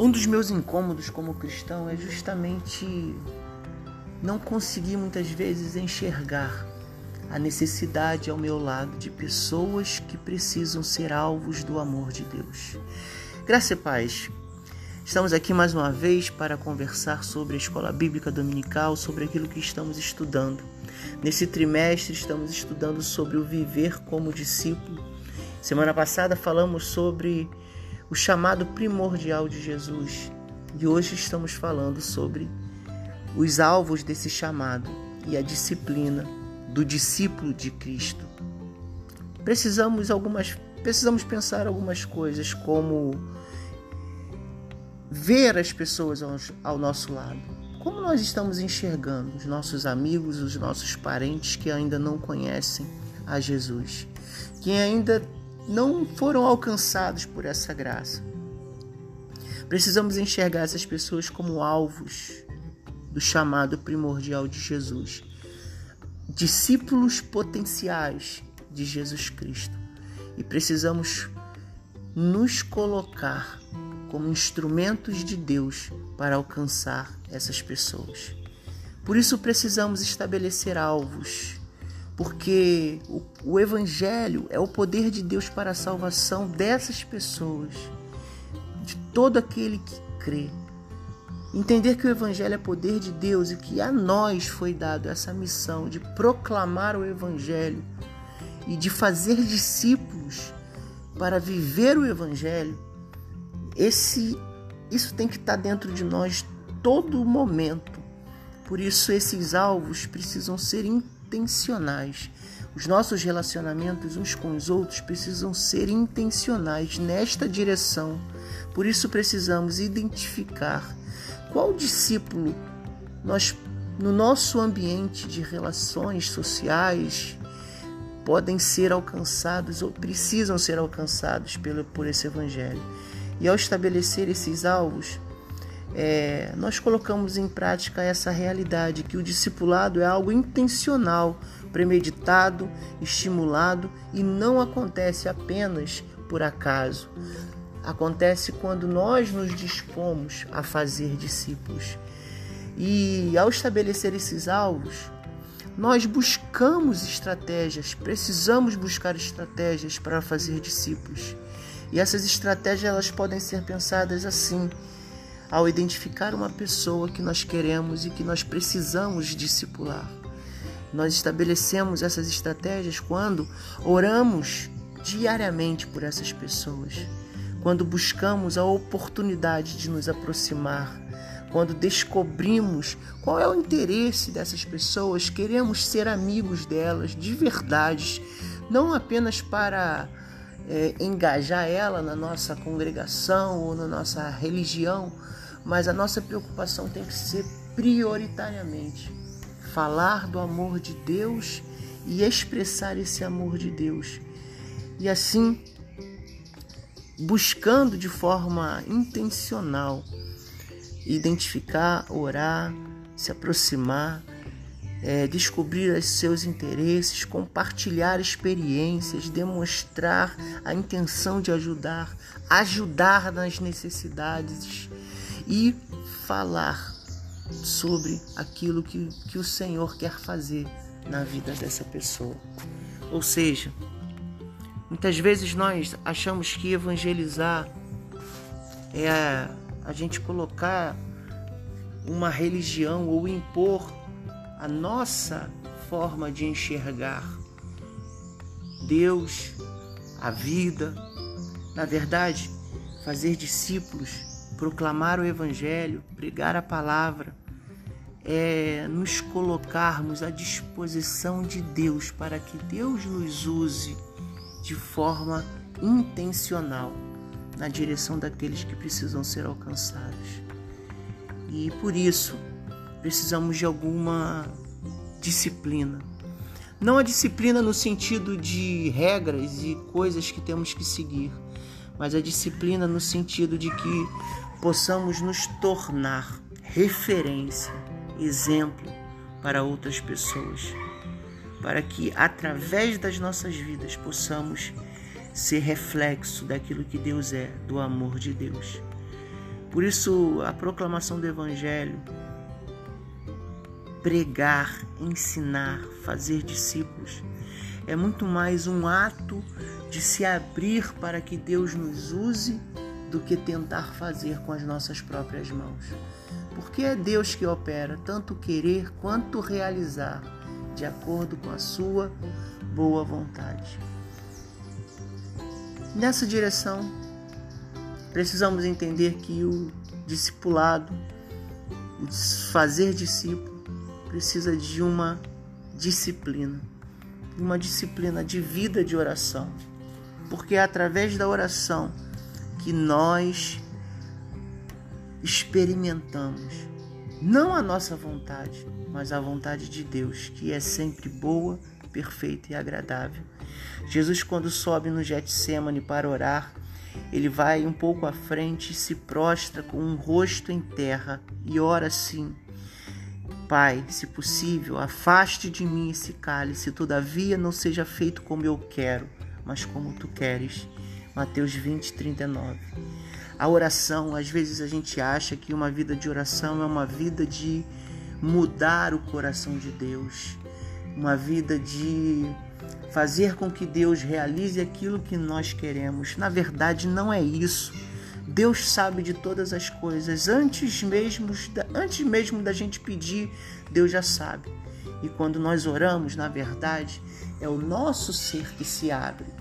Um dos meus incômodos como cristão é justamente não conseguir muitas vezes enxergar a necessidade ao meu lado de pessoas que precisam ser alvos do amor de Deus. Graça e paz. Estamos aqui mais uma vez para conversar sobre a escola bíblica dominical, sobre aquilo que estamos estudando. Nesse trimestre estamos estudando sobre o viver como discípulo. Semana passada falamos sobre o chamado primordial de Jesus. E hoje estamos falando sobre os alvos desse chamado e a disciplina do discípulo de Cristo. Precisamos algumas precisamos pensar algumas coisas como ver as pessoas ao, ao nosso lado. Como nós estamos enxergando os nossos amigos, os nossos parentes que ainda não conhecem a Jesus, que ainda não foram alcançados por essa graça. Precisamos enxergar essas pessoas como alvos do chamado primordial de Jesus, discípulos potenciais de Jesus Cristo. E precisamos nos colocar como instrumentos de Deus para alcançar essas pessoas. Por isso precisamos estabelecer alvos porque o, o Evangelho é o poder de Deus para a salvação dessas pessoas, de todo aquele que crê. Entender que o Evangelho é poder de Deus e que a nós foi dado essa missão de proclamar o Evangelho e de fazer discípulos para viver o Evangelho, esse, isso tem que estar dentro de nós todo momento. Por isso, esses alvos precisam ser intencionais. Os nossos relacionamentos uns com os outros precisam ser intencionais nesta direção. Por isso precisamos identificar qual discípulo nós no nosso ambiente de relações sociais podem ser alcançados ou precisam ser alcançados pelo, por esse evangelho. E ao estabelecer esses alvos, é, nós colocamos em prática essa realidade que o discipulado é algo intencional, premeditado, estimulado e não acontece apenas por acaso. Acontece quando nós nos dispomos a fazer discípulos. E ao estabelecer esses alvos, nós buscamos estratégias, precisamos buscar estratégias para fazer discípulos. E essas estratégias elas podem ser pensadas assim: ao identificar uma pessoa que nós queremos e que nós precisamos discipular. Nós estabelecemos essas estratégias quando oramos diariamente por essas pessoas, quando buscamos a oportunidade de nos aproximar, quando descobrimos qual é o interesse dessas pessoas, queremos ser amigos delas de verdade, não apenas para é, engajar ela na nossa congregação ou na nossa religião, mas a nossa preocupação tem que ser prioritariamente falar do amor de Deus e expressar esse amor de Deus. E assim, buscando de forma intencional identificar, orar, se aproximar, é, descobrir os seus interesses, compartilhar experiências, demonstrar a intenção de ajudar, ajudar nas necessidades e falar sobre aquilo que, que o Senhor quer fazer na vida dessa pessoa. Ou seja, muitas vezes nós achamos que evangelizar é a, a gente colocar uma religião ou impor a nossa forma de enxergar Deus, a vida. Na verdade, fazer discípulos, proclamar o Evangelho, pregar a palavra, é nos colocarmos à disposição de Deus para que Deus nos use de forma intencional na direção daqueles que precisam ser alcançados. E por isso, precisamos de alguma disciplina. Não a disciplina no sentido de regras e coisas que temos que seguir, mas a disciplina no sentido de que possamos nos tornar referência, exemplo para outras pessoas, para que através das nossas vidas possamos ser reflexo daquilo que Deus é, do amor de Deus. Por isso, a proclamação do Evangelho, pregar, ensinar, fazer discípulos, é muito mais um ato de se abrir para que Deus nos use do que tentar fazer com as nossas próprias mãos. Porque é Deus que opera tanto querer quanto realizar, de acordo com a sua boa vontade. Nessa direção, precisamos entender que o discipulado, o fazer discípulo, precisa de uma disciplina, uma disciplina de vida de oração, porque é através da oração que nós experimentamos não a nossa vontade, mas a vontade de Deus, que é sempre boa, perfeita e agradável. Jesus, quando sobe no Getsemane para orar, ele vai um pouco à frente e se prostra com um rosto em terra e ora assim: Pai, se possível, afaste de mim esse cálice, todavia não seja feito como eu quero, mas como tu queres. Mateus 20, 39. A oração, às vezes a gente acha que uma vida de oração é uma vida de mudar o coração de Deus, uma vida de fazer com que Deus realize aquilo que nós queremos. Na verdade, não é isso. Deus sabe de todas as coisas. Antes mesmo, antes mesmo da gente pedir, Deus já sabe. E quando nós oramos, na verdade, é o nosso ser que se abre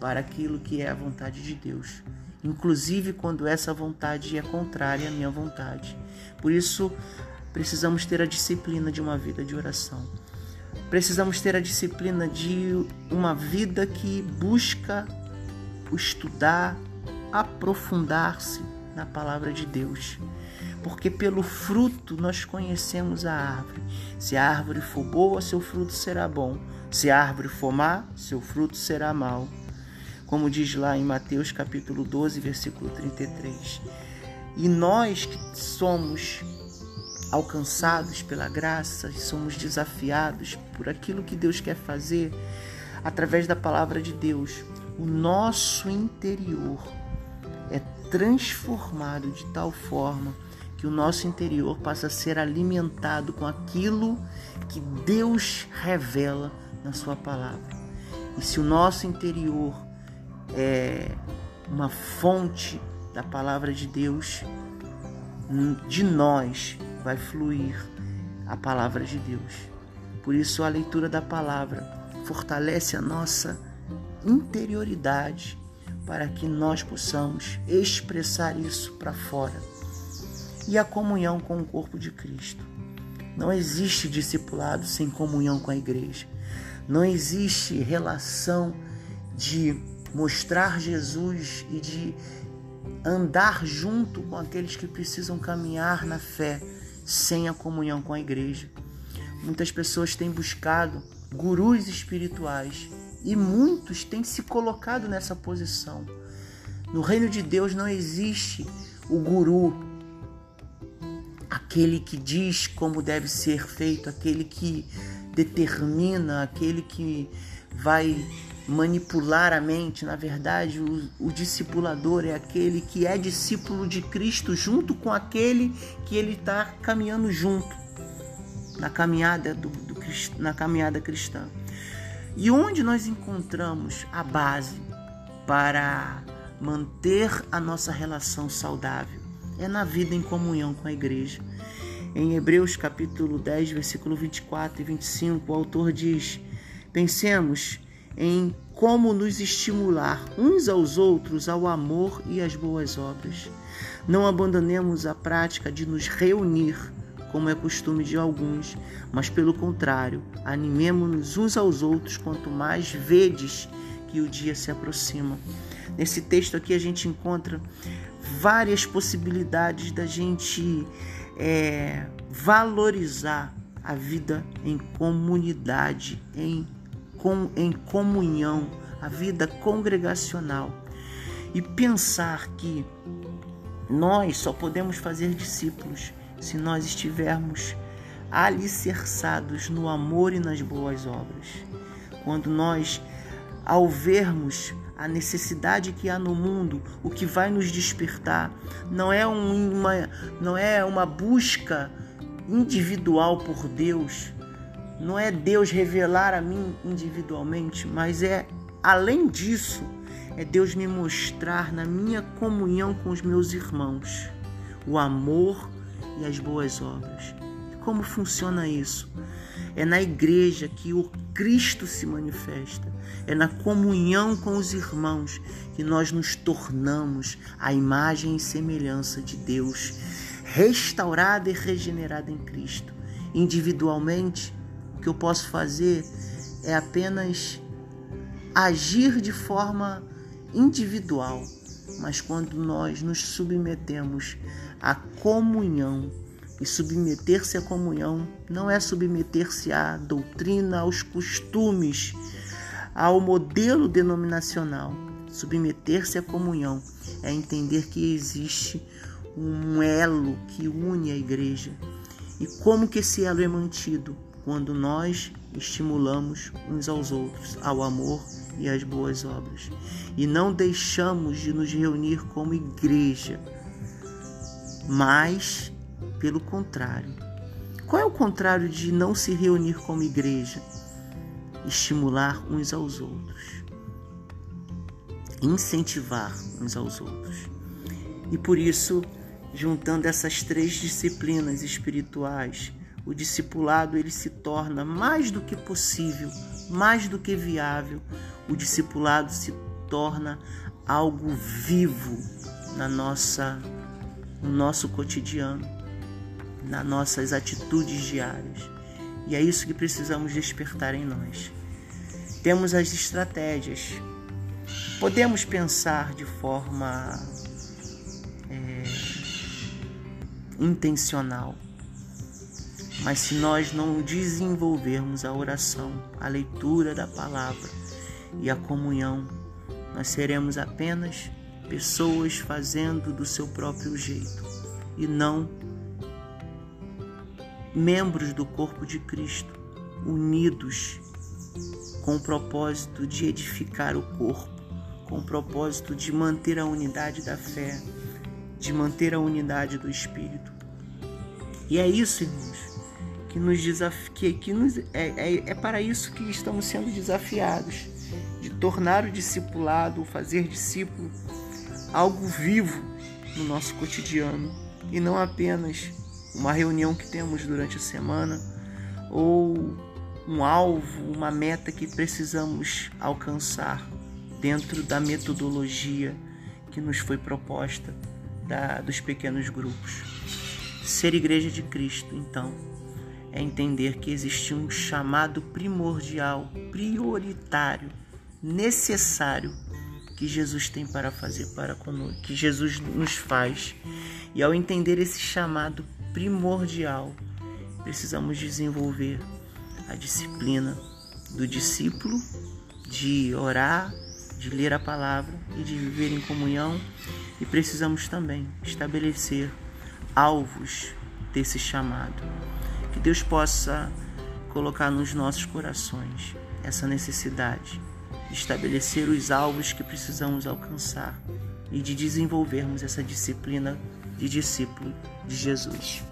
para aquilo que é a vontade de Deus, inclusive quando essa vontade é contrária à minha vontade. Por isso, precisamos ter a disciplina de uma vida de oração. Precisamos ter a disciplina de uma vida que busca estudar, aprofundar-se na palavra de Deus. Porque pelo fruto nós conhecemos a árvore. Se a árvore for boa, seu fruto será bom. Se a árvore for má, seu fruto será mau. Como diz lá em Mateus capítulo 12, versículo 33. E nós que somos alcançados pela graça somos desafiados por aquilo que Deus quer fazer através da palavra de Deus, o nosso interior é transformado de tal forma que o nosso interior passa a ser alimentado com aquilo que Deus revela na Sua palavra. E se o nosso interior é uma fonte da palavra de Deus, de nós vai fluir a palavra de Deus. Por isso, a leitura da palavra fortalece a nossa interioridade para que nós possamos expressar isso para fora. E a comunhão com o corpo de Cristo. Não existe discipulado sem comunhão com a igreja. Não existe relação de mostrar Jesus e de andar junto com aqueles que precisam caminhar na fé sem a comunhão com a igreja. Muitas pessoas têm buscado gurus espirituais e muitos têm se colocado nessa posição. No reino de Deus não existe o guru, aquele que diz como deve ser feito, aquele que determina, aquele que vai manipular a mente. Na verdade, o, o, discipulador é aquele que é discípulo de Cristo junto com aquele que ele está caminhando junto na caminhada do, do, na caminhada cristã. E onde nós encontramos a base para manter a nossa relação saudável? É na vida em comunhão com a igreja. Em Hebreus capítulo 10, versículo 24 e 25, o autor diz: Pensemos em como nos estimular uns aos outros ao amor e às boas obras. Não abandonemos a prática de nos reunir, como é costume de alguns, mas pelo contrário, animemos-nos uns aos outros quanto mais vedes que o dia se aproxima. Nesse texto aqui a gente encontra várias possibilidades da gente é, valorizar a vida em comunidade, em com, em comunhão, a vida congregacional e pensar que nós só podemos fazer discípulos se nós estivermos alicerçados no amor e nas boas obras. Quando nós, ao vermos a necessidade que há no mundo, o que vai nos despertar, não é uma, não é uma busca individual por Deus, não é Deus revelar a mim individualmente, mas é além disso, é Deus me mostrar na minha comunhão com os meus irmãos o amor e as boas obras. Como funciona isso? É na igreja que o Cristo se manifesta. É na comunhão com os irmãos que nós nos tornamos a imagem e semelhança de Deus, restaurada e regenerada em Cristo. Individualmente, o que eu posso fazer é apenas agir de forma individual, mas quando nós nos submetemos à comunhão, e submeter-se à comunhão não é submeter-se à doutrina, aos costumes, ao modelo denominacional. Submeter-se à comunhão é entender que existe um elo que une a igreja. E como que esse elo é mantido? Quando nós estimulamos uns aos outros ao amor e às boas obras. E não deixamos de nos reunir como igreja, mas pelo contrário. Qual é o contrário de não se reunir como igreja? Estimular uns aos outros. Incentivar uns aos outros. E por isso, juntando essas três disciplinas espirituais, o discipulado ele se torna mais do que possível, mais do que viável. O discipulado se torna algo vivo na nossa no nosso cotidiano nas nossas atitudes diárias. E é isso que precisamos despertar em nós. Temos as estratégias. Podemos pensar de forma é, intencional. Mas se nós não desenvolvermos a oração, a leitura da palavra e a comunhão, nós seremos apenas pessoas fazendo do seu próprio jeito e não membros do corpo de Cristo, unidos com o propósito de edificar o corpo, com o propósito de manter a unidade da fé, de manter a unidade do Espírito. E é isso, irmãos, que nos desafia, que nos, é, é, é para isso que estamos sendo desafiados, de tornar o discipulado, o fazer discípulo, algo vivo no nosso cotidiano e não apenas uma reunião que temos durante a semana ou um alvo, uma meta que precisamos alcançar dentro da metodologia que nos foi proposta da, dos pequenos grupos. Ser igreja de Cristo, então, é entender que existe um chamado primordial, prioritário, necessário que Jesus tem para fazer para conosco, que Jesus nos faz. E ao entender esse chamado primordial. Precisamos desenvolver a disciplina do discípulo de orar, de ler a palavra e de viver em comunhão. E precisamos também estabelecer alvos desse chamado. Que Deus possa colocar nos nossos corações essa necessidade de estabelecer os alvos que precisamos alcançar e de desenvolvermos essa disciplina de discípulo de Jesus.